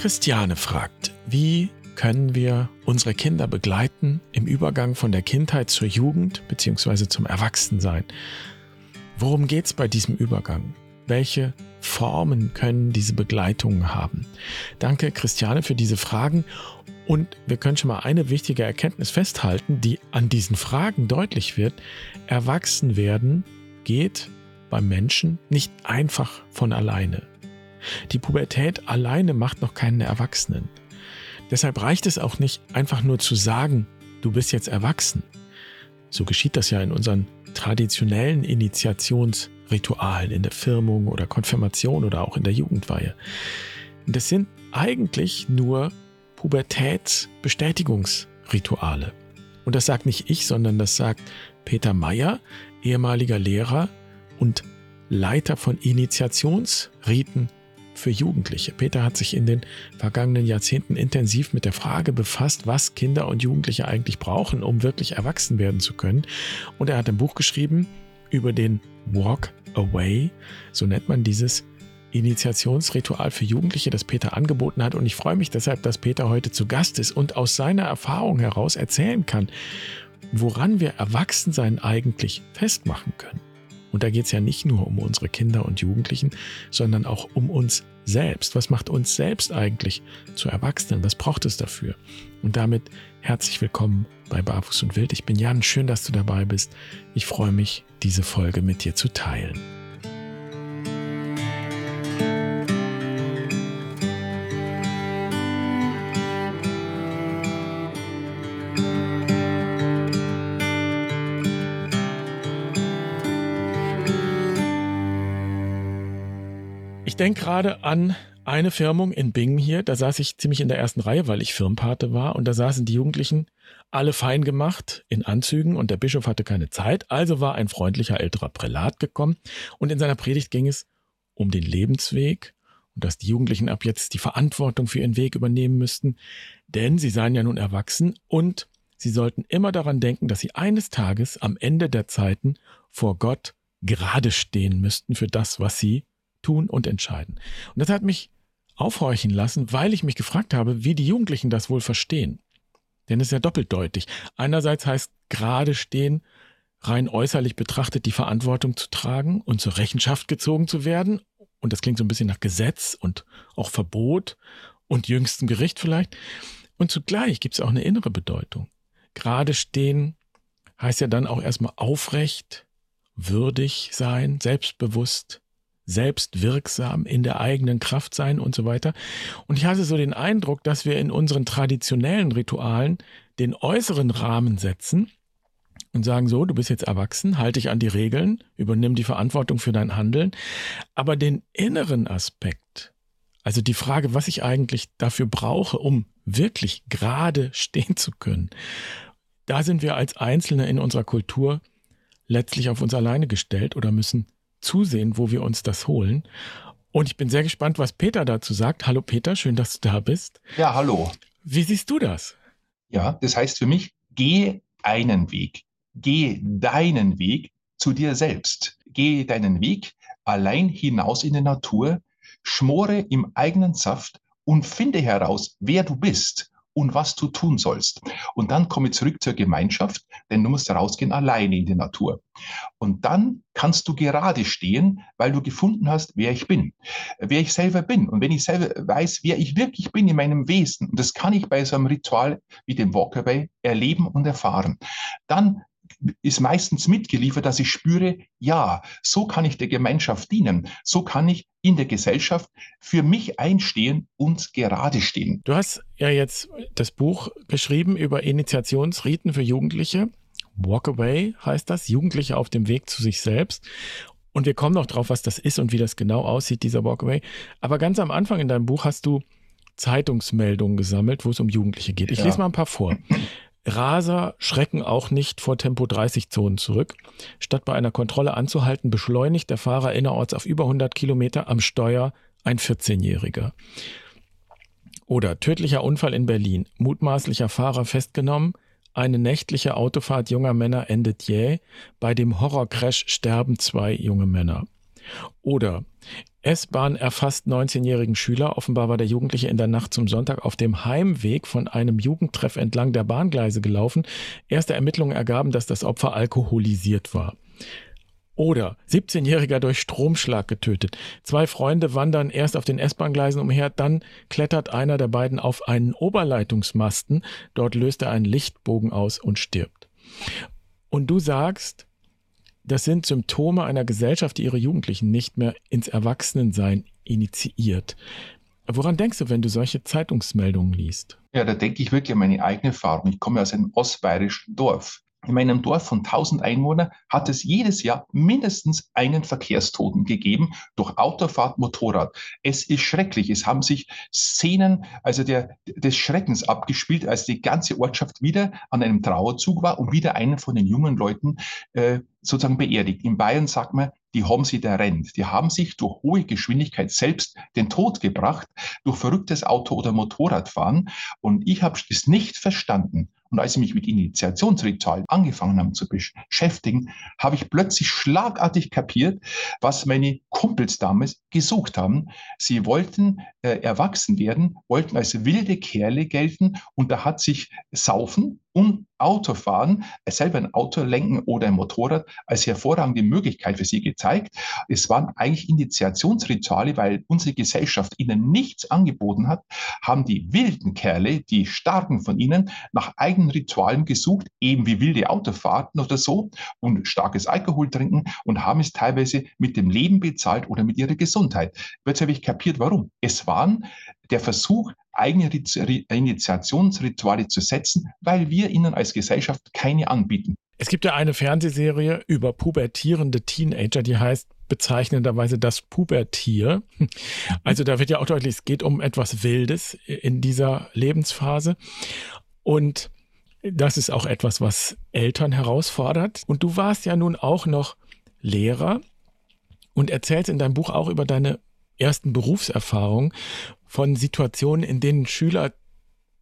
Christiane fragt, wie können wir unsere Kinder begleiten im Übergang von der Kindheit zur Jugend bzw. zum Erwachsensein? Worum geht es bei diesem Übergang? Welche Formen können diese Begleitungen haben? Danke, Christiane, für diese Fragen. Und wir können schon mal eine wichtige Erkenntnis festhalten, die an diesen Fragen deutlich wird. Erwachsen werden geht beim Menschen nicht einfach von alleine. Die Pubertät alleine macht noch keinen Erwachsenen. Deshalb reicht es auch nicht, einfach nur zu sagen, du bist jetzt erwachsen. So geschieht das ja in unseren traditionellen Initiationsritualen, in der Firmung oder Konfirmation oder auch in der Jugendweihe. Das sind eigentlich nur Pubertätsbestätigungsrituale. Und das sagt nicht ich, sondern das sagt Peter Meyer, ehemaliger Lehrer und Leiter von Initiationsriten für Jugendliche. Peter hat sich in den vergangenen Jahrzehnten intensiv mit der Frage befasst, was Kinder und Jugendliche eigentlich brauchen, um wirklich erwachsen werden zu können. Und er hat ein Buch geschrieben über den Walk Away, so nennt man dieses Initiationsritual für Jugendliche, das Peter angeboten hat. Und ich freue mich deshalb, dass Peter heute zu Gast ist und aus seiner Erfahrung heraus erzählen kann, woran wir Erwachsensein eigentlich festmachen können. Und da geht es ja nicht nur um unsere Kinder und Jugendlichen, sondern auch um uns selbst. Was macht uns selbst eigentlich zu Erwachsenen? Was braucht es dafür? Und damit herzlich willkommen bei Barfuß und Wild. Ich bin Jan, schön, dass du dabei bist. Ich freue mich, diese Folge mit dir zu teilen. Denke gerade an eine Firmung in Bingen hier. Da saß ich ziemlich in der ersten Reihe, weil ich Firmpate war. Und da saßen die Jugendlichen alle fein gemacht in Anzügen und der Bischof hatte keine Zeit. Also war ein freundlicher älterer Prälat gekommen. Und in seiner Predigt ging es um den Lebensweg und dass die Jugendlichen ab jetzt die Verantwortung für ihren Weg übernehmen müssten. Denn sie seien ja nun erwachsen und sie sollten immer daran denken, dass sie eines Tages am Ende der Zeiten vor Gott gerade stehen müssten für das, was sie tun und entscheiden. Und das hat mich aufhorchen lassen, weil ich mich gefragt habe, wie die Jugendlichen das wohl verstehen. Denn es ist ja doppeldeutig. Einerseits heißt gerade stehen, rein äußerlich betrachtet die Verantwortung zu tragen und zur Rechenschaft gezogen zu werden. Und das klingt so ein bisschen nach Gesetz und auch Verbot und jüngstem Gericht vielleicht. Und zugleich gibt es auch eine innere Bedeutung. Gerade stehen heißt ja dann auch erstmal aufrecht, würdig sein, selbstbewusst, selbstwirksam in der eigenen Kraft sein und so weiter. Und ich hatte so den Eindruck, dass wir in unseren traditionellen Ritualen den äußeren Rahmen setzen und sagen so, du bist jetzt erwachsen, halte dich an die Regeln, übernimm die Verantwortung für dein Handeln, aber den inneren Aspekt, also die Frage, was ich eigentlich dafür brauche, um wirklich gerade stehen zu können, da sind wir als Einzelne in unserer Kultur letztlich auf uns alleine gestellt oder müssen zusehen, wo wir uns das holen. Und ich bin sehr gespannt, was Peter dazu sagt. Hallo Peter, schön, dass du da bist. Ja, hallo. Wie siehst du das? Ja, das heißt für mich, geh einen Weg. Geh deinen Weg zu dir selbst. Geh deinen Weg allein hinaus in die Natur, schmore im eigenen Saft und finde heraus, wer du bist und was du tun sollst. Und dann komme zurück zur Gemeinschaft, denn du musst rausgehen alleine in die Natur. Und dann kannst du gerade stehen, weil du gefunden hast, wer ich bin, wer ich selber bin. Und wenn ich selber weiß, wer ich wirklich bin in meinem Wesen, und das kann ich bei so einem Ritual wie dem Walkaway erleben und erfahren, dann ist meistens mitgeliefert, dass ich spüre, ja, so kann ich der Gemeinschaft dienen, so kann ich in der Gesellschaft für mich einstehen und gerade stehen. Du hast ja jetzt das Buch geschrieben über Initiationsriten für Jugendliche. Walk Away heißt das, Jugendliche auf dem Weg zu sich selbst. Und wir kommen noch drauf, was das ist und wie das genau aussieht, dieser Walkaway. Aber ganz am Anfang in deinem Buch hast du Zeitungsmeldungen gesammelt, wo es um Jugendliche geht. Ich ja. lese mal ein paar vor. Raser schrecken auch nicht vor Tempo-30-Zonen zurück. Statt bei einer Kontrolle anzuhalten, beschleunigt der Fahrer innerorts auf über 100 Kilometer am Steuer ein 14-Jähriger. Oder tödlicher Unfall in Berlin. Mutmaßlicher Fahrer festgenommen. Eine nächtliche Autofahrt junger Männer endet jäh. Bei dem Horrorcrash sterben zwei junge Männer. Oder S-Bahn erfasst 19-jährigen Schüler. Offenbar war der Jugendliche in der Nacht zum Sonntag auf dem Heimweg von einem Jugendtreff entlang der Bahngleise gelaufen. Erste Ermittlungen ergaben, dass das Opfer alkoholisiert war. Oder 17-Jähriger durch Stromschlag getötet. Zwei Freunde wandern erst auf den S-Bahn-Gleisen umher, dann klettert einer der beiden auf einen Oberleitungsmasten. Dort löst er einen Lichtbogen aus und stirbt. Und du sagst, das sind Symptome einer Gesellschaft, die ihre Jugendlichen nicht mehr ins Erwachsenensein initiiert. Woran denkst du, wenn du solche Zeitungsmeldungen liest? Ja, da denke ich wirklich an meine eigene Erfahrung. Ich komme aus einem ostbayerischen Dorf. In meinem Dorf von 1000 Einwohnern hat es jedes Jahr mindestens einen Verkehrstoten gegeben durch Autofahrt, Motorrad. Es ist schrecklich. Es haben sich Szenen, also der, des Schreckens abgespielt, als die ganze Ortschaft wieder an einem Trauerzug war und wieder einen von den jungen Leuten äh, sozusagen beerdigt. In Bayern sagt man, die haben sie da rennt. Die haben sich durch hohe Geschwindigkeit selbst den Tod gebracht, durch verrücktes Auto- oder Motorradfahren. Und ich habe es nicht verstanden. Und als ich mich mit Initiationsritualen angefangen habe zu beschäftigen, habe ich plötzlich schlagartig kapiert, was meine Kumpels damals gesucht haben. Sie wollten äh, erwachsen werden, wollten als wilde Kerle gelten und da hat sich Saufen und Autofahren, selber ein Auto lenken oder ein Motorrad als hervorragende Möglichkeit für sie gezeigt. Es waren eigentlich Initiationsrituale, weil unsere Gesellschaft ihnen nichts angeboten hat, haben die wilden Kerle, die starken von ihnen, nach eigenen Ritualen gesucht, eben wie wilde Autofahrten oder so und starkes Alkohol trinken und haben es teilweise mit dem Leben bezahlt oder mit ihrer Gesundheit. Jetzt habe ich kapiert, warum. Es waren der Versuch, eigene Initiationsrituale zu setzen, weil wir ihnen als Gesellschaft keine anbieten. Es gibt ja eine Fernsehserie über pubertierende Teenager, die heißt bezeichnenderweise das Pubertier. Also da wird ja auch deutlich, es geht um etwas Wildes in dieser Lebensphase. Und das ist auch etwas, was Eltern herausfordert. Und du warst ja nun auch noch Lehrer und erzählst in deinem Buch auch über deine ersten Berufserfahrungen von Situationen, in denen Schüler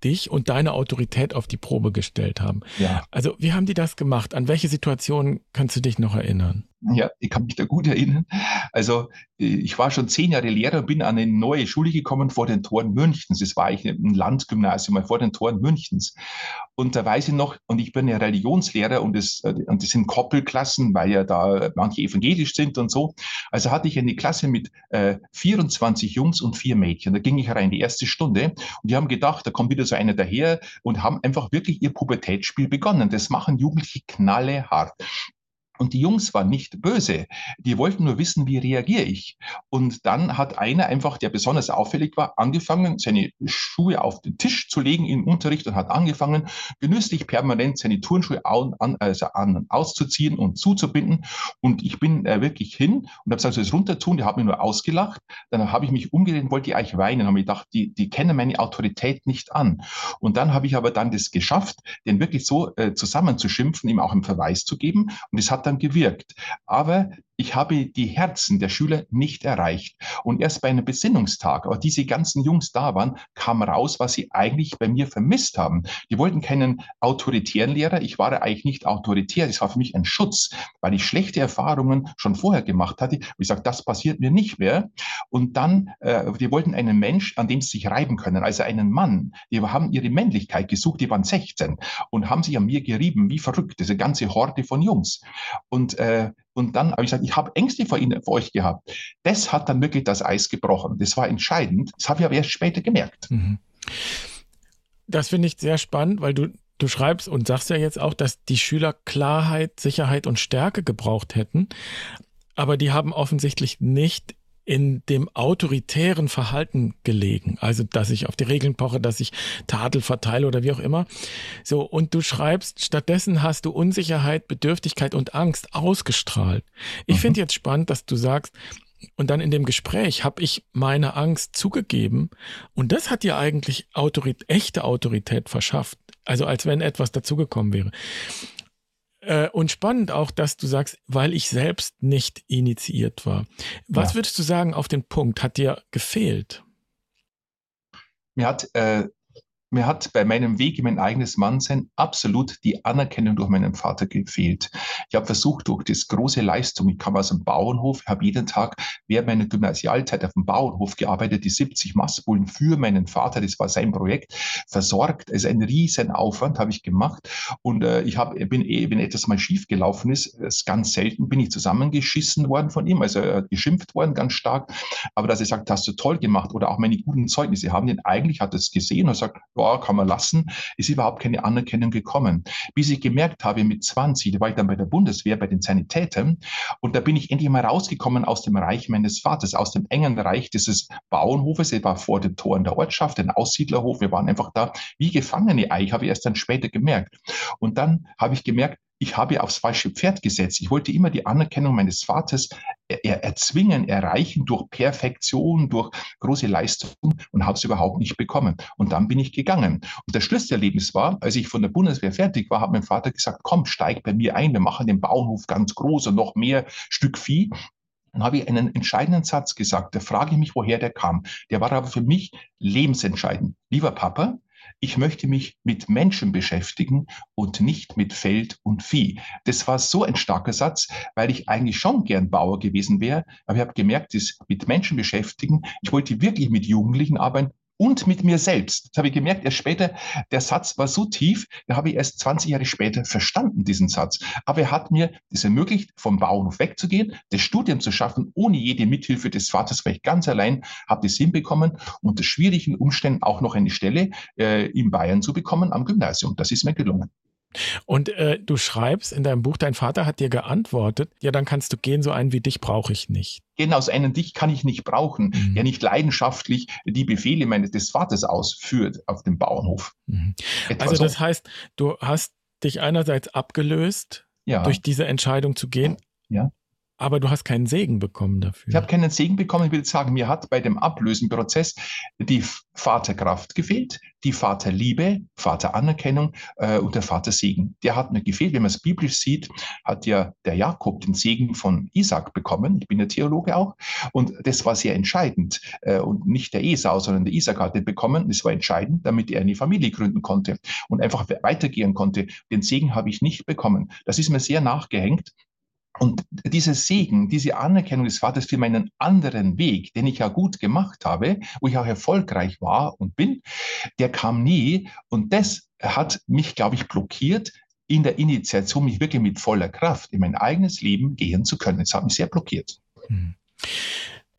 dich und deine Autorität auf die Probe gestellt haben. Ja. Also wie haben die das gemacht? An welche Situationen kannst du dich noch erinnern? Ja, ich kann mich da gut erinnern. Also ich war schon zehn Jahre Lehrer, bin an eine neue Schule gekommen vor den Toren Münchens. Das war eigentlich ein Landgymnasium vor den Toren Münchens. Und da weiß ich noch, und ich bin ja Religionslehrer und das, äh, und das sind Koppelklassen, weil ja da manche evangelisch sind und so. Also hatte ich eine Klasse mit äh, 24 Jungs und vier Mädchen. Da ging ich rein, die erste Stunde. Und die haben gedacht, da kommt wieder so einer daher und haben einfach wirklich ihr Pubertätsspiel begonnen. Das machen Jugendliche knallehart. Und die Jungs waren nicht böse. Die wollten nur wissen, wie reagiere ich. Und dann hat einer einfach, der besonders auffällig war, angefangen, seine Schuhe auf den Tisch zu legen im Unterricht und hat angefangen, genüsslich permanent seine Turnschuhe an, an, also an, auszuziehen und zuzubinden. Und ich bin äh, wirklich hin und habe gesagt, so es runter tun. Der hat mir nur ausgelacht. Dann habe ich mich umgedreht und wollte eigentlich weinen. Habe mir gedacht, die, die kennen meine Autorität nicht an. Und dann habe ich aber dann das geschafft, den wirklich so äh, zusammenzuschimpfen, ihm auch einen Verweis zu geben. Und es hat dann gewirkt. Aber ich habe die Herzen der Schüler nicht erreicht. Und erst bei einem Besinnungstag, aber diese ganzen Jungs da waren, kam raus, was sie eigentlich bei mir vermisst haben. Die wollten keinen autoritären Lehrer. Ich war eigentlich nicht autoritär. Das war für mich ein Schutz, weil ich schlechte Erfahrungen schon vorher gemacht hatte. Und ich sage, das passiert mir nicht mehr. Und dann, äh, die wollten einen Mensch, an dem sie sich reiben können, also einen Mann. Die haben ihre Männlichkeit gesucht, die waren 16 und haben sich an mir gerieben, wie verrückt, diese ganze Horde von Jungs. Und äh, und dann habe ich gesagt, ich habe Ängste vor Ihnen, vor euch gehabt. Das hat dann wirklich das Eis gebrochen. Das war entscheidend. Das habe ich aber erst später gemerkt. Mhm. Das finde ich sehr spannend, weil du, du schreibst und sagst ja jetzt auch, dass die Schüler Klarheit, Sicherheit und Stärke gebraucht hätten. Aber die haben offensichtlich nicht in dem autoritären Verhalten gelegen. Also, dass ich auf die Regeln poche, dass ich Tadel verteile oder wie auch immer. So, und du schreibst, stattdessen hast du Unsicherheit, Bedürftigkeit und Angst ausgestrahlt. Ich mhm. finde jetzt spannend, dass du sagst, und dann in dem Gespräch habe ich meine Angst zugegeben und das hat dir eigentlich Autorität, echte Autorität verschafft. Also als wenn etwas dazugekommen wäre. Äh, und spannend auch, dass du sagst, weil ich selbst nicht initiiert war. Was ja. würdest du sagen auf den Punkt, hat dir gefehlt? Mir hat äh, mir hat bei meinem Weg in mein eigenes Mannsein absolut die Anerkennung durch meinen Vater gefehlt. Ich habe versucht, durch das große Leistung, ich kam aus einem Bauernhof, habe jeden Tag während meiner Gymnasialzeit auf dem Bauernhof gearbeitet, die 70 Mastbullen für meinen Vater, das war sein Projekt, versorgt. Also ein riesen Aufwand habe ich gemacht und äh, ich habe, bin eh, wenn etwas mal schief gelaufen ist, ist ganz selten, bin ich zusammengeschissen worden von ihm, also äh, geschimpft worden ganz stark. Aber dass er sagt, hast du toll gemacht oder auch meine guten Zeugnisse haben den eigentlich hat es gesehen und sagt, ja, kann man lassen, ist überhaupt keine Anerkennung gekommen. Bis ich gemerkt habe, mit 20, da war ich dann bei der Bundeswehr, bei den Sanitätern, und da bin ich endlich mal rausgekommen aus dem Reich meines Vaters, aus dem engen Reich dieses Bauernhofes. Er war vor den Toren der Ortschaft, ein Aussiedlerhof. Wir waren einfach da wie Gefangene. Ich habe erst dann später gemerkt. Und dann habe ich gemerkt, ich habe aufs falsche Pferd gesetzt. Ich wollte immer die Anerkennung meines Vaters er, erzwingen, erreichen durch Perfektion, durch große Leistung und habe es überhaupt nicht bekommen. Und dann bin ich gegangen. Und der Schlüsselerlebnis war, als ich von der Bundeswehr fertig war, hat mein Vater gesagt, komm, steig bei mir ein, wir machen den Bauernhof ganz groß und noch mehr Stück Vieh. Dann habe ich einen entscheidenden Satz gesagt, da frage ich mich, woher der kam. Der war aber für mich lebensentscheidend. Lieber Papa, ich möchte mich mit Menschen beschäftigen und nicht mit Feld und Vieh. Das war so ein starker Satz, weil ich eigentlich schon gern Bauer gewesen wäre, aber ich habe gemerkt, das mit Menschen beschäftigen, ich wollte wirklich mit Jugendlichen arbeiten und mit mir selbst. Das habe ich gemerkt, erst später, der Satz war so tief, da habe ich erst 20 Jahre später verstanden, diesen Satz. Aber er hat mir das ermöglicht, vom Bauernhof wegzugehen, das Studium zu schaffen, ohne jede Mithilfe des Vaters, weil ich ganz allein habe das hinbekommen, unter schwierigen Umständen auch noch eine Stelle äh, in Bayern zu bekommen am Gymnasium. Das ist mir gelungen. Und äh, du schreibst in deinem Buch, dein Vater hat dir geantwortet, ja, dann kannst du gehen, so einen wie dich brauche ich nicht. Genau, so einen dich kann ich nicht brauchen, mhm. der nicht leidenschaftlich die Befehle meines des Vaters ausführt auf dem Bauernhof. Mhm. Also so. das heißt, du hast dich einerseits abgelöst, ja. durch diese Entscheidung zu gehen, ja. Aber du hast keinen Segen bekommen dafür. Ich habe keinen Segen bekommen. Ich würde sagen, mir hat bei dem Ablösenprozess die Vaterkraft gefehlt, die Vaterliebe, Vateranerkennung äh, und der Vatersegen. Der hat mir gefehlt. Wenn man es biblisch sieht, hat ja der Jakob den Segen von Isaac bekommen. Ich bin ja Theologe auch. Und das war sehr entscheidend. Äh, und nicht der Esau, sondern der Isaac hat den bekommen. Das war entscheidend, damit er eine Familie gründen konnte und einfach weitergehen konnte. Den Segen habe ich nicht bekommen. Das ist mir sehr nachgehängt. Und dieser Segen, diese Anerkennung des Vaters für meinen anderen Weg, den ich ja gut gemacht habe, wo ich auch erfolgreich war und bin, der kam nie. Und das hat mich, glaube ich, blockiert, in der Initiation mich wirklich mit voller Kraft in mein eigenes Leben gehen zu können. Das hat mich sehr blockiert. Hm.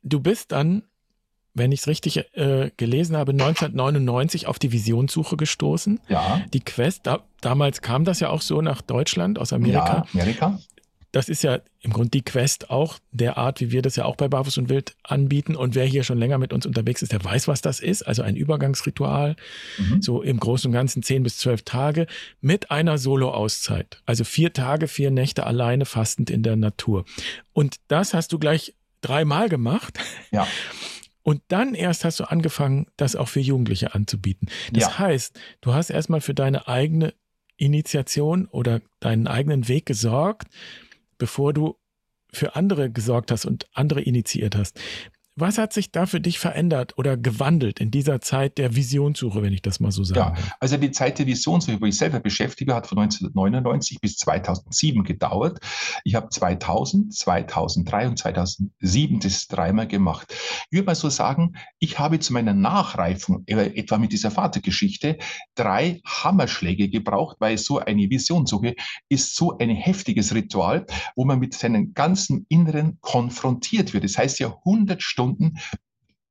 Du bist dann, wenn ich es richtig äh, gelesen habe, 1999 auf die Visionssuche gestoßen. Ja. Die Quest, da, damals kam das ja auch so nach Deutschland aus Amerika. Ja, Amerika das ist ja im Grunde die Quest auch der Art, wie wir das ja auch bei Barfuß und Wild anbieten. Und wer hier schon länger mit uns unterwegs ist, der weiß, was das ist. Also ein Übergangsritual, mhm. so im Großen und Ganzen zehn bis zwölf Tage mit einer Solo-Auszeit. Also vier Tage, vier Nächte alleine fastend in der Natur. Und das hast du gleich dreimal gemacht. Ja. Und dann erst hast du angefangen, das auch für Jugendliche anzubieten. Das ja. heißt, du hast erstmal für deine eigene Initiation oder deinen eigenen Weg gesorgt bevor du für andere gesorgt hast und andere initiiert hast. Was hat sich da für dich verändert oder gewandelt in dieser Zeit der Visionssuche, wenn ich das mal so sage? Ja, also die Zeit der Visionssuche, wo ich selber beschäftige, hat von 1999 bis 2007 gedauert. Ich habe 2000, 2003 und 2007 das dreimal gemacht. Ich würde mal so sagen, ich habe zu meiner Nachreifung, äh, etwa mit dieser Vatergeschichte, drei Hammerschläge gebraucht, weil so eine Visionssuche ist so ein heftiges Ritual, wo man mit seinem ganzen Inneren konfrontiert wird. Das heißt ja 100 Stunden Stunden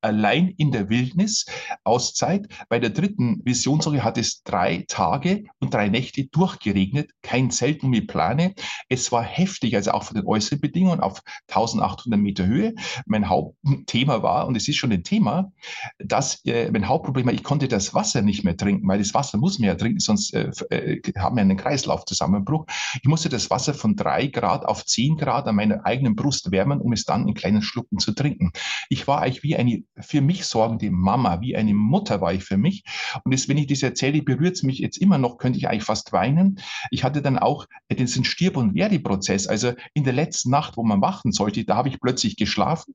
allein in der Wildnis Auszeit. Bei der dritten Visionswoche hat es drei Tage und drei Nächte durchgeregnet, kein Zelt mit Plane. Es war heftig, also auch von den äußeren Bedingungen auf 1800 Meter Höhe. Mein Hauptthema war, und es ist schon ein Thema, dass äh, mein Hauptproblem war, ich konnte das Wasser nicht mehr trinken, weil das Wasser muss man ja trinken, sonst äh, äh, haben wir einen Kreislaufzusammenbruch. Ich musste das Wasser von drei Grad auf zehn Grad an meiner eigenen Brust wärmen, um es dann in kleinen Schlucken zu trinken. Ich war eigentlich wie eine für mich sorgende Mama, wie eine Mutter war ich für mich. Und das, wenn ich das erzähle, berührt es mich jetzt immer noch, könnte ich eigentlich fast weinen. Ich hatte dann auch diesen Stirb- und Werde-Prozess. Also in der letzten Nacht, wo man wachen sollte, da habe ich plötzlich geschlafen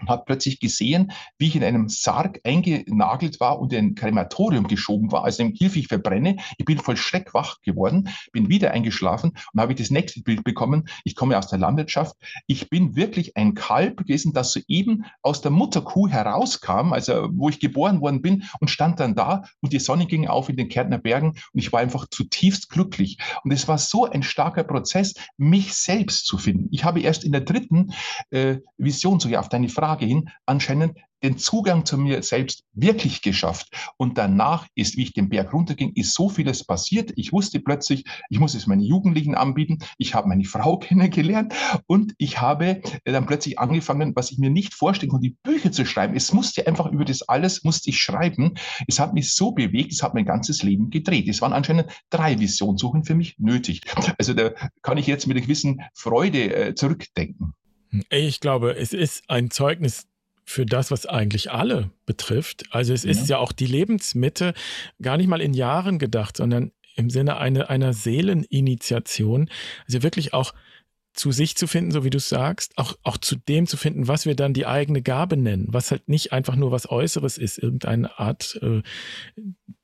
und habe plötzlich gesehen, wie ich in einem Sarg eingenagelt war und in ein Krematorium geschoben war, also im ich verbrenne. Ich bin voll Schreck wach geworden, bin wieder eingeschlafen und habe das nächste Bild bekommen. Ich komme aus der Landwirtschaft. Ich bin wirklich ein Kalb gewesen, das soeben aus der Mutterkuh herauskam, also wo ich geboren worden bin und stand dann da und die Sonne ging auf in den Kärntner Bergen und ich war einfach zutiefst glücklich. Und es war so ein starker Prozess, mich selbst zu finden. Ich habe erst in der dritten äh, Vision, so ja, auf deine Frage, Hin anscheinend den Zugang zu mir selbst wirklich geschafft. Und danach ist, wie ich den Berg runterging, ist so vieles passiert. Ich wusste plötzlich, ich muss es meinen Jugendlichen anbieten. Ich habe meine Frau kennengelernt und ich habe dann plötzlich angefangen, was ich mir nicht vorstellen konnte, die Bücher zu schreiben. Es musste einfach über das alles, musste ich schreiben. Es hat mich so bewegt, es hat mein ganzes Leben gedreht. Es waren anscheinend drei Visionssuchen für mich nötig. Also da kann ich jetzt mit einer gewissen Freude äh, zurückdenken. Ich glaube, es ist ein Zeugnis für das, was eigentlich alle betrifft. Also es ja. ist ja auch die Lebensmitte gar nicht mal in Jahren gedacht, sondern im Sinne eine, einer Seeleninitiation. Also wirklich auch zu sich zu finden, so wie du sagst, auch, auch zu dem zu finden, was wir dann die eigene Gabe nennen, was halt nicht einfach nur was Äußeres ist, irgendeine Art äh,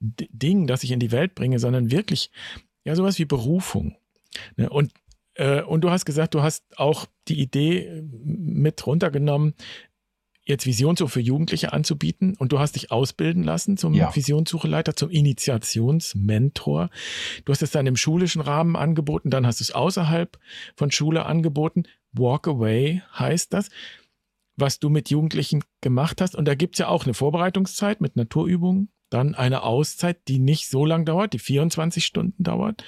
Ding, das ich in die Welt bringe, sondern wirklich ja sowas wie Berufung. Ne? Und und du hast gesagt, du hast auch die Idee äh, mit runtergenommen, jetzt Visionssuche für Jugendliche anzubieten und du hast dich ausbilden lassen zum ja. Visionssucheleiter, zum Initiationsmentor. Du hast es dann im schulischen Rahmen angeboten, dann hast du es außerhalb von Schule angeboten. Walk Away heißt das, was du mit Jugendlichen gemacht hast. Und da gibt es ja auch eine Vorbereitungszeit mit Naturübungen, dann eine Auszeit, die nicht so lang dauert, die 24 Stunden dauert,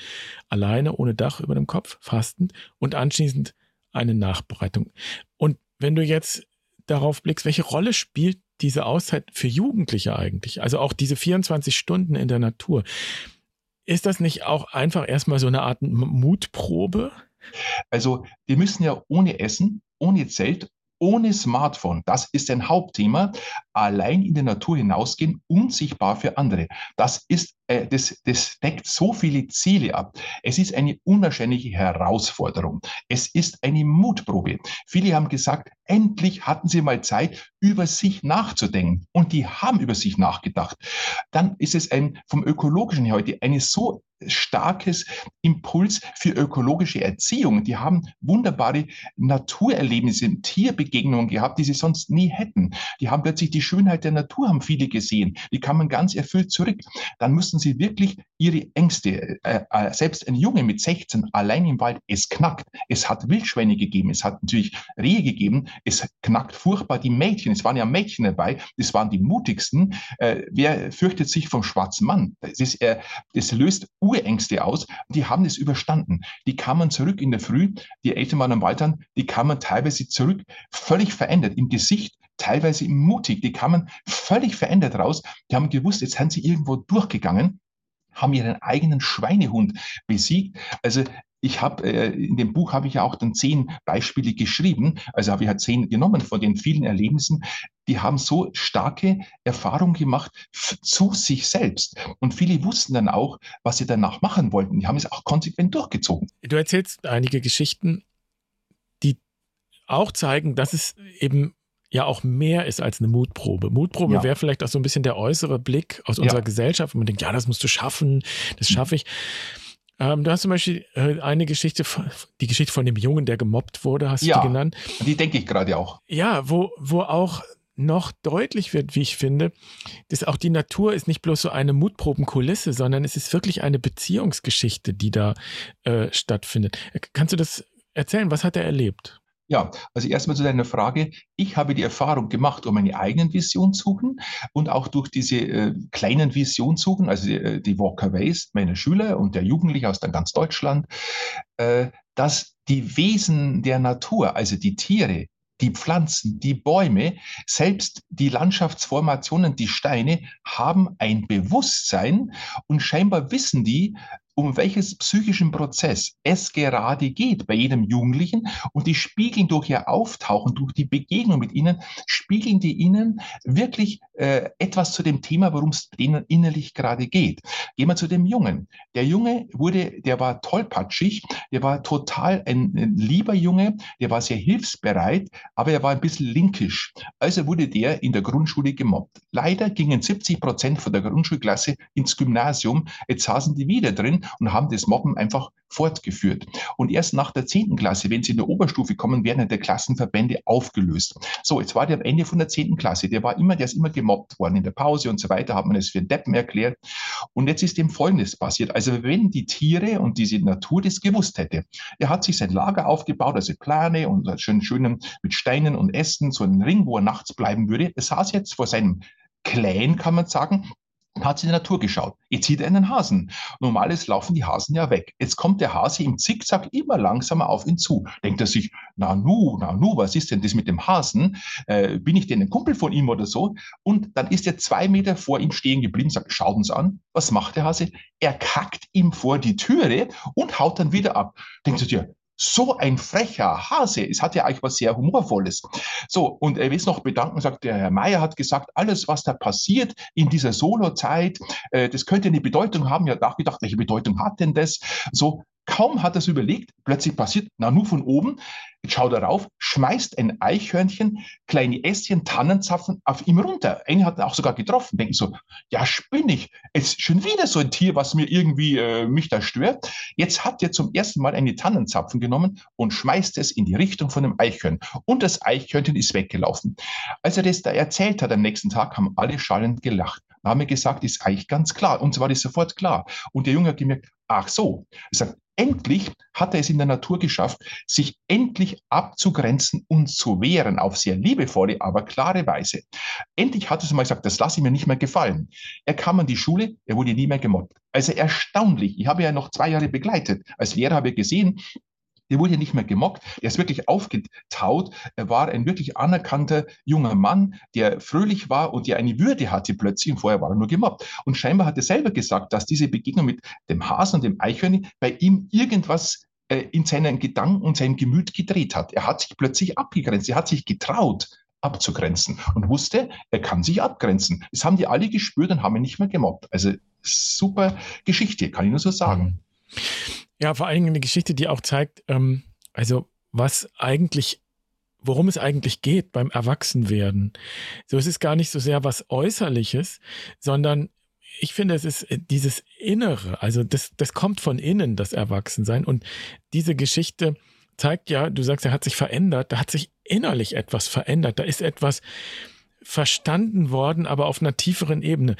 alleine ohne Dach über dem Kopf, fastend und anschließend eine Nachbereitung. Und wenn du jetzt darauf blickst, welche Rolle spielt diese Auszeit für Jugendliche eigentlich? Also auch diese 24 Stunden in der Natur. Ist das nicht auch einfach erstmal so eine Art Mutprobe? Also, wir müssen ja ohne Essen, ohne Zelt, ohne Smartphone, das ist ein Hauptthema, allein in die Natur hinausgehen, unsichtbar für andere. Das ist, äh, das, das deckt so viele Ziele ab. Es ist eine unwahrscheinliche Herausforderung. Es ist eine Mutprobe. Viele haben gesagt, endlich hatten sie mal Zeit, über sich nachzudenken. Und die haben über sich nachgedacht. Dann ist es ein, vom Ökologischen her heute eine so starkes Impuls für ökologische Erziehung. Die haben wunderbare Naturerlebnisse, Tierbegegnungen gehabt, die sie sonst nie hätten. Die haben plötzlich die Schönheit der Natur, haben viele gesehen. Die kamen ganz erfüllt zurück. Dann müssen sie wirklich ihre Ängste, äh, äh, selbst ein Junge mit 16 allein im Wald, es knackt. Es hat Wildschweine gegeben, es hat natürlich Rehe gegeben, es knackt furchtbar die Mädchen. Es waren ja Mädchen dabei, das waren die mutigsten. Äh, wer fürchtet sich vom schwarzen Mann? Das, ist, äh, das löst Urängste aus. Die haben es überstanden. Die kamen zurück in der Früh, die Eltern waren am Waldern, die kamen teilweise zurück, völlig verändert im Gesicht, teilweise mutig. Die kamen völlig verändert raus. Die haben gewusst, jetzt sind sie irgendwo durchgegangen haben ihren eigenen Schweinehund besiegt. Also ich habe äh, in dem Buch habe ich ja auch dann zehn Beispiele geschrieben, also habe ich halt zehn genommen von den vielen Erlebnissen. Die haben so starke Erfahrungen gemacht zu sich selbst. Und viele wussten dann auch, was sie danach machen wollten. Die haben es auch konsequent durchgezogen. Du erzählst einige Geschichten, die auch zeigen, dass es eben ja auch mehr ist als eine Mutprobe. Mutprobe ja. wäre vielleicht auch so ein bisschen der äußere Blick aus unserer ja. Gesellschaft, wo man denkt, ja, das musst du schaffen, das schaffe ich. Ähm, du hast zum Beispiel äh, eine Geschichte, die Geschichte von dem Jungen, der gemobbt wurde, hast ja, du genannt. Die denke ich gerade auch. Ja, wo, wo auch noch deutlich wird, wie ich finde, dass auch die Natur ist nicht bloß so eine Mutprobenkulisse, sondern es ist wirklich eine Beziehungsgeschichte, die da äh, stattfindet. Kannst du das erzählen? Was hat er erlebt? Ja, also erstmal zu deiner Frage. Ich habe die Erfahrung gemacht, um meine eigenen Visionssuchen und auch durch diese äh, kleinen Visionssuchen, also die, äh, die Walkaways meiner Schüler und der Jugendlichen aus ganz Deutschland, äh, dass die Wesen der Natur, also die Tiere, die Pflanzen, die Bäume, selbst die Landschaftsformationen, die Steine haben ein Bewusstsein und scheinbar wissen die, um welches psychischen Prozess es gerade geht bei jedem Jugendlichen. Und die spiegeln durch ihr Auftauchen, durch die Begegnung mit ihnen, spiegeln die ihnen wirklich äh, etwas zu dem Thema, worum es denen innerlich gerade geht. Gehen wir zu dem Jungen. Der Junge wurde, der war tollpatschig, der war total ein, ein lieber Junge, der war sehr hilfsbereit, aber er war ein bisschen linkisch. Also wurde der in der Grundschule gemobbt. Leider gingen 70 Prozent von der Grundschulklasse ins Gymnasium. Jetzt saßen die wieder drin und haben das Mobben einfach fortgeführt. Und erst nach der 10. Klasse, wenn sie in der Oberstufe kommen, werden der Klassenverbände aufgelöst. So, jetzt war der am Ende von der 10. Klasse. Der war immer, der ist immer gemobbt worden in der Pause und so weiter, hat man es für Deppen erklärt. Und jetzt ist dem Folgendes passiert. Also wenn die Tiere und diese Natur das gewusst hätte, er hat sich sein Lager aufgebaut, also Plane und schön, schönen mit Steinen und Ästen, so einen Ring, wo er nachts bleiben würde. Er saß jetzt vor seinem Clan, kann man sagen, und hat in die Natur geschaut. Jetzt sieht er einen Hasen. Normales laufen die Hasen ja weg. Jetzt kommt der Hase im Zickzack immer langsamer auf ihn zu. Denkt er sich, na nu, na nu, was ist denn das mit dem Hasen? Äh, bin ich denn ein Kumpel von ihm oder so? Und dann ist er zwei Meter vor ihm stehen geblieben, sagt, schaut uns an. Was macht der Hase? Er kackt ihm vor die Türe und haut dann wieder ab. Denkt er dir, so ein frecher Hase. Es hat ja eigentlich was sehr Humorvolles. So, und er will es noch bedanken, sagt der Herr Meier hat gesagt, alles, was da passiert in dieser Solo-Zeit, äh, das könnte eine Bedeutung haben. Er hat nachgedacht, welche Bedeutung hat denn das? So, Kaum hat er es überlegt, plötzlich passiert, na nur von oben, jetzt schaut er rauf, schmeißt ein Eichhörnchen, kleine Ästchen, Tannenzapfen auf ihm runter. Eine hat auch sogar getroffen, denken so, ja spinnig, jetzt schon wieder so ein Tier, was mir irgendwie äh, mich da stört. Jetzt hat er zum ersten Mal eine Tannenzapfen genommen und schmeißt es in die Richtung von dem Eichhörnchen. Und das Eichhörnchen ist weggelaufen. Als er das da erzählt hat am nächsten Tag, haben alle schallend gelacht. Wir gesagt, ist eigentlich ganz klar. Und so war das sofort klar. Und der Junge hat gemerkt, ach so. Er sagt, endlich hat er es in der Natur geschafft, sich endlich abzugrenzen und zu wehren auf sehr liebevolle, aber klare Weise. Endlich hat er es mal gesagt, das lasse ich mir nicht mehr gefallen. Er kam an die Schule, er wurde nie mehr gemobbt. Also erstaunlich. Ich habe ja noch zwei Jahre begleitet. Als Lehrer habe ich gesehen, der wurde nicht mehr gemockt, der ist wirklich aufgetaut. Er war ein wirklich anerkannter junger Mann, der fröhlich war und der eine Würde hatte plötzlich und vorher war er nur gemobbt. Und scheinbar hat er selber gesagt, dass diese Begegnung mit dem Hasen und dem Eichhörnchen bei ihm irgendwas äh, in seinen Gedanken und seinem Gemüt gedreht hat. Er hat sich plötzlich abgegrenzt, er hat sich getraut abzugrenzen und wusste, er kann sich abgrenzen. Das haben die alle gespürt und haben ihn nicht mehr gemobbt. Also super Geschichte, kann ich nur so sagen. Ja, vor allen Dingen eine Geschichte, die auch zeigt, ähm, also was eigentlich, worum es eigentlich geht beim Erwachsenwerden. So, es ist gar nicht so sehr was Äußerliches, sondern ich finde, es ist äh, dieses Innere, also das, das kommt von innen, das Erwachsensein. Und diese Geschichte zeigt ja, du sagst, er hat sich verändert, da hat sich innerlich etwas verändert, da ist etwas verstanden worden, aber auf einer tieferen Ebene.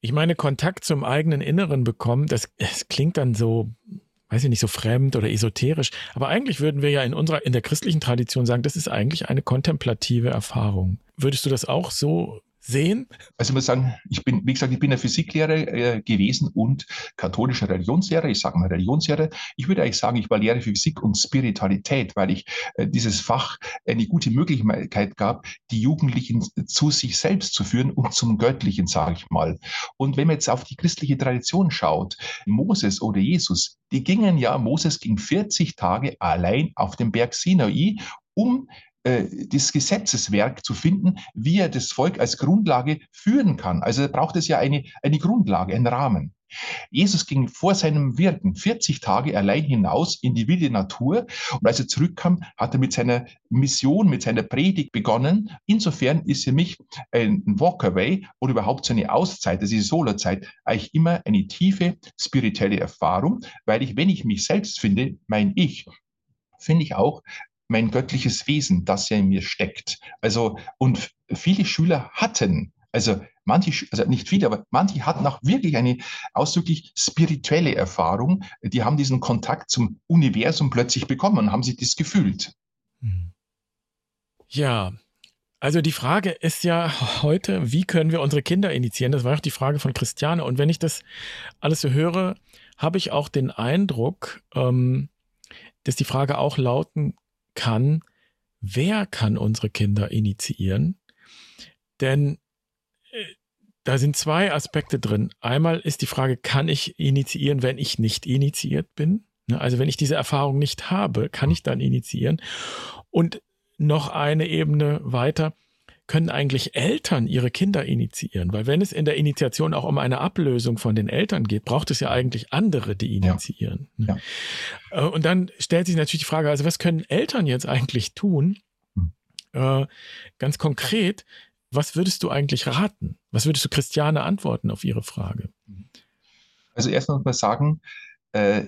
Ich meine, Kontakt zum eigenen Inneren bekommen, das, das klingt dann so, weiß ich nicht, so fremd oder esoterisch. Aber eigentlich würden wir ja in unserer, in der christlichen Tradition sagen, das ist eigentlich eine kontemplative Erfahrung. Würdest du das auch so sehen? Also ich muss sagen, ich bin, wie gesagt, ich bin ein Physiklehrer äh, gewesen und katholischer Religionslehrer. Ich sage mal Religionslehrer. Ich würde eigentlich sagen, ich war Lehrer für Physik und Spiritualität, weil ich äh, dieses Fach eine gute Möglichkeit gab, die Jugendlichen zu sich selbst zu führen und zum Göttlichen, sage ich mal. Und wenn man jetzt auf die christliche Tradition schaut, Moses oder Jesus, die gingen ja, Moses ging 40 Tage allein auf dem Berg Sinai, um das Gesetzeswerk zu finden, wie er das Volk als Grundlage führen kann. Also braucht es ja eine, eine Grundlage, einen Rahmen. Jesus ging vor seinem Wirken 40 Tage allein hinaus in die wilde Natur und als er zurückkam, hat er mit seiner Mission, mit seiner Predigt begonnen. Insofern ist für mich ein Walkaway oder überhaupt so eine Auszeit, also die Solorzeit, eigentlich immer eine tiefe spirituelle Erfahrung, weil ich, wenn ich mich selbst finde, mein Ich, finde ich auch mein göttliches Wesen, das ja in mir steckt. Also, und viele Schüler hatten, also manche, also nicht viele, aber manche hatten auch wirklich eine ausdrücklich spirituelle Erfahrung. Die haben diesen Kontakt zum Universum plötzlich bekommen und haben sich das gefühlt. Hm. Ja, also die Frage ist ja heute, wie können wir unsere Kinder initiieren? Das war auch die Frage von Christiane. Und wenn ich das alles so höre, habe ich auch den Eindruck, ähm, dass die Frage auch lauten kann, wer kann unsere Kinder initiieren? Denn äh, da sind zwei Aspekte drin. Einmal ist die Frage, kann ich initiieren, wenn ich nicht initiiert bin? Ne, also wenn ich diese Erfahrung nicht habe, kann ich dann initiieren? Und noch eine Ebene weiter, können eigentlich Eltern ihre Kinder initiieren? Weil wenn es in der Initiation auch um eine Ablösung von den Eltern geht, braucht es ja eigentlich andere, die initiieren. Ne? Ja. Ja. Äh, und dann stellt sich natürlich die Frage, also was können Eltern jetzt eigentlich tun? Hm. Äh, ganz konkret, was würdest du eigentlich raten? Was würdest du Christiane antworten auf ihre Frage? Also erstmal mal sagen, äh,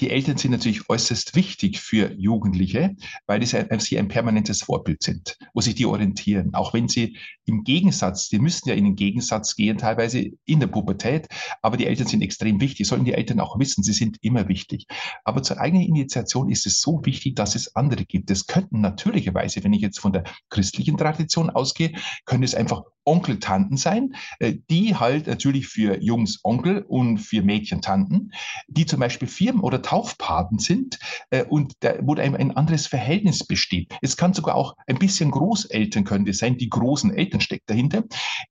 die Eltern sind natürlich äußerst wichtig für Jugendliche, weil sie ein permanentes Vorbild sind, wo sich die orientieren. Auch wenn sie im Gegensatz, die müssten ja in den Gegensatz gehen, teilweise in der Pubertät, aber die Eltern sind extrem wichtig, sollen die Eltern auch wissen, sie sind immer wichtig. Aber zur eigenen Initiation ist es so wichtig, dass es andere gibt. Es könnten natürlicherweise, wenn ich jetzt von der christlichen Tradition ausgehe, können es einfach Onkel, Tanten sein, äh, die halt natürlich für Jungs Onkel und für Mädchen Tanten, die zum Beispiel Firmen- oder Taufpaten sind äh, und da, wo da ein anderes Verhältnis besteht. Es kann sogar auch ein bisschen Großeltern können das sein, die großen Eltern steckt dahinter.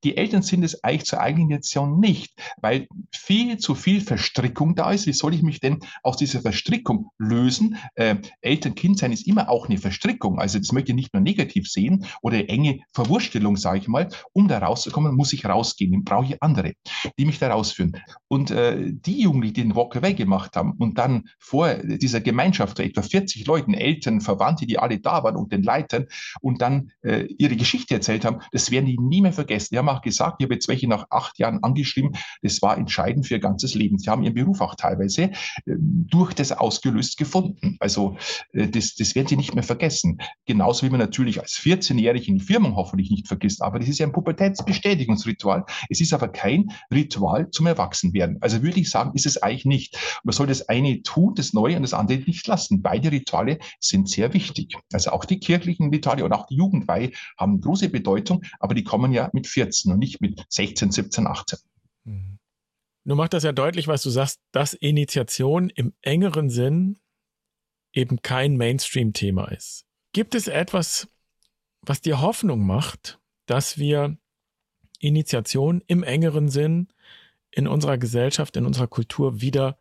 Die Eltern sind es eigentlich zur Eigeninitiation nicht, weil viel zu viel Verstrickung da ist. Wie soll ich mich denn aus dieser Verstrickung lösen? Äh, Eltern-Kind sein ist immer auch eine Verstrickung. Also das möchte ich nicht nur negativ sehen oder enge Verwurstelung, sage ich mal, um da rauszukommen, muss ich rausgehen. Dann brauche ich andere, die mich da rausführen. Und äh, die Jugendlichen, die den Walk Away gemacht haben und dann vor dieser Gemeinschaft etwa 40 Leuten, Eltern, Verwandte, die alle da waren und den Leitern und dann äh, ihre Geschichte erzählt haben, das werden die nie mehr vergessen. Die haben auch gesagt, ich habe jetzt welche nach acht Jahren angeschrieben, das war entscheidend für ihr ganzes Leben. Sie haben ihren Beruf auch teilweise äh, durch das ausgelöst gefunden. Also äh, das, das werden sie nicht mehr vergessen. Genauso wie man natürlich als 14-Jährige in die Firma hoffentlich nicht vergisst, aber das ist ja ein Pubertätsbestätigungsritual. Es ist aber kein Ritual zum Erwachsenwerden. Also würde ich sagen, ist es eigentlich nicht. Man soll das eine tun, das Neue und das andere nicht lassen. Beide Rituale sind sehr wichtig. Also auch die kirchlichen Rituale und auch die Jugendweihe haben große Bedeutung, aber die kommen ja mit 14 und nicht mit 16, 17, 18. Du machst das ja deutlich, was du sagst, dass Initiation im engeren Sinn eben kein Mainstream-Thema ist. Gibt es etwas, was dir Hoffnung macht, dass wir Initiation im engeren Sinn in unserer Gesellschaft, in unserer Kultur wieder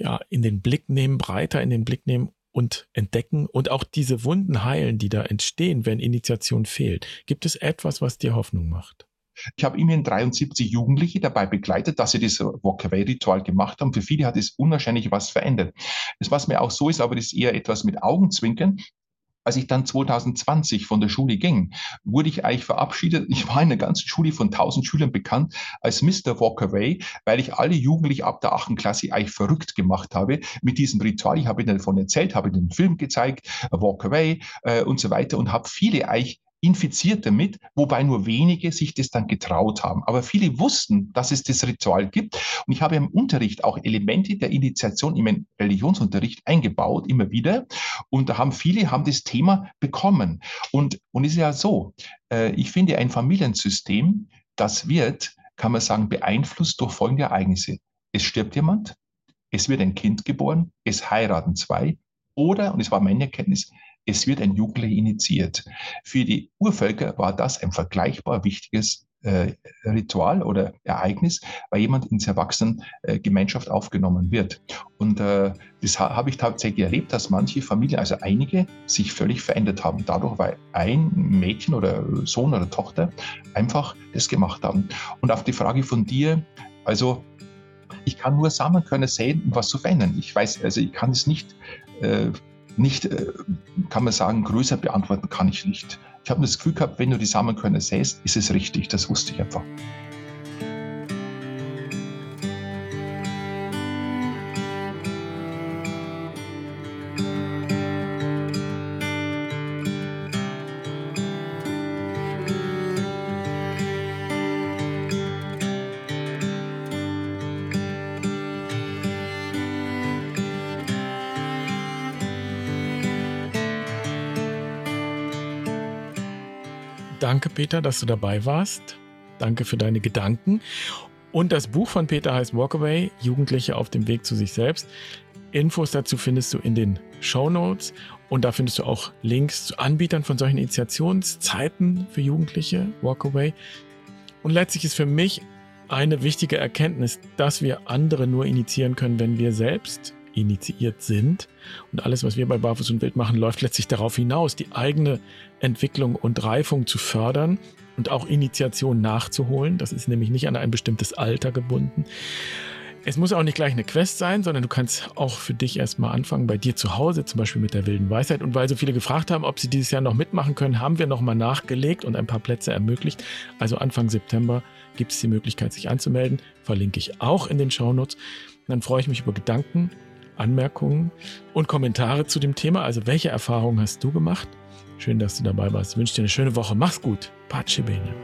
ja, in den Blick nehmen, breiter in den Blick nehmen und entdecken und auch diese Wunden heilen, die da entstehen, wenn Initiation fehlt. Gibt es etwas, was dir Hoffnung macht? Ich habe immerhin 73 Jugendliche dabei begleitet, dass sie das Walk-Away-Ritual gemacht haben. Für viele hat es unwahrscheinlich was verändert. Das, was mir auch so ist, aber das ist eher etwas mit Augenzwinkern als ich dann 2020 von der Schule ging, wurde ich eigentlich verabschiedet. Ich war in einer ganzen Schule von 1000 Schülern bekannt als Mr. Walkaway, weil ich alle Jugendlichen ab der 8. Klasse eigentlich verrückt gemacht habe mit diesem Ritual. Ich habe ihnen davon erzählt, habe ihnen den Film gezeigt, Walkaway äh, und so weiter und habe viele eigentlich infiziert damit, wobei nur wenige sich das dann getraut haben. Aber viele wussten, dass es das Ritual gibt. Und ich habe im Unterricht auch Elemente der Initiation im Religionsunterricht eingebaut, immer wieder. Und da haben viele haben das Thema bekommen. Und, und es ist ja so, äh, ich finde ein Familiensystem, das wird, kann man sagen, beeinflusst durch folgende Ereignisse. Es stirbt jemand, es wird ein Kind geboren, es heiraten zwei oder, und es war meine Erkenntnis, es wird ein Jugendlicher initiiert. Für die Urvölker war das ein vergleichbar wichtiges äh, Ritual oder Ereignis, weil jemand ins Erwachsenengemeinschaft äh, aufgenommen wird. Und äh, das ha habe ich tatsächlich erlebt, dass manche Familien, also einige, sich völlig verändert haben. Dadurch, weil ein Mädchen oder Sohn oder Tochter einfach das gemacht haben. Und auf die Frage von dir, also ich kann nur Samenkörner säen, um was zu verändern. Ich weiß, also ich kann es nicht äh, nicht, äh, kann man sagen, größer beantworten kann ich nicht. Ich habe das Gefühl gehabt, wenn du die Samenkörner säst, ist es richtig. Das wusste ich einfach. Danke, Peter, dass du dabei warst. Danke für deine Gedanken. Und das Buch von Peter heißt Walkaway, Jugendliche auf dem Weg zu sich selbst. Infos dazu findest du in den Show Notes und da findest du auch Links zu Anbietern von solchen Initiationszeiten für Jugendliche, Walkaway. Und letztlich ist für mich eine wichtige Erkenntnis, dass wir andere nur initiieren können, wenn wir selbst initiiert sind. Und alles, was wir bei Barfuß und Wild machen, läuft letztlich darauf hinaus, die eigene Entwicklung und Reifung zu fördern und auch Initiation nachzuholen. Das ist nämlich nicht an ein bestimmtes Alter gebunden. Es muss auch nicht gleich eine Quest sein, sondern du kannst auch für dich erstmal anfangen, bei dir zu Hause, zum Beispiel mit der wilden Weisheit. Und weil so viele gefragt haben, ob sie dieses Jahr noch mitmachen können, haben wir nochmal nachgelegt und ein paar Plätze ermöglicht. Also Anfang September gibt es die Möglichkeit, sich anzumelden. Verlinke ich auch in den Shownotes. Dann freue ich mich über Gedanken, Anmerkungen und Kommentare zu dem Thema. Also welche Erfahrungen hast du gemacht? Schön, dass du dabei warst. Ich wünsche dir eine schöne Woche. Mach's gut. Pace bene.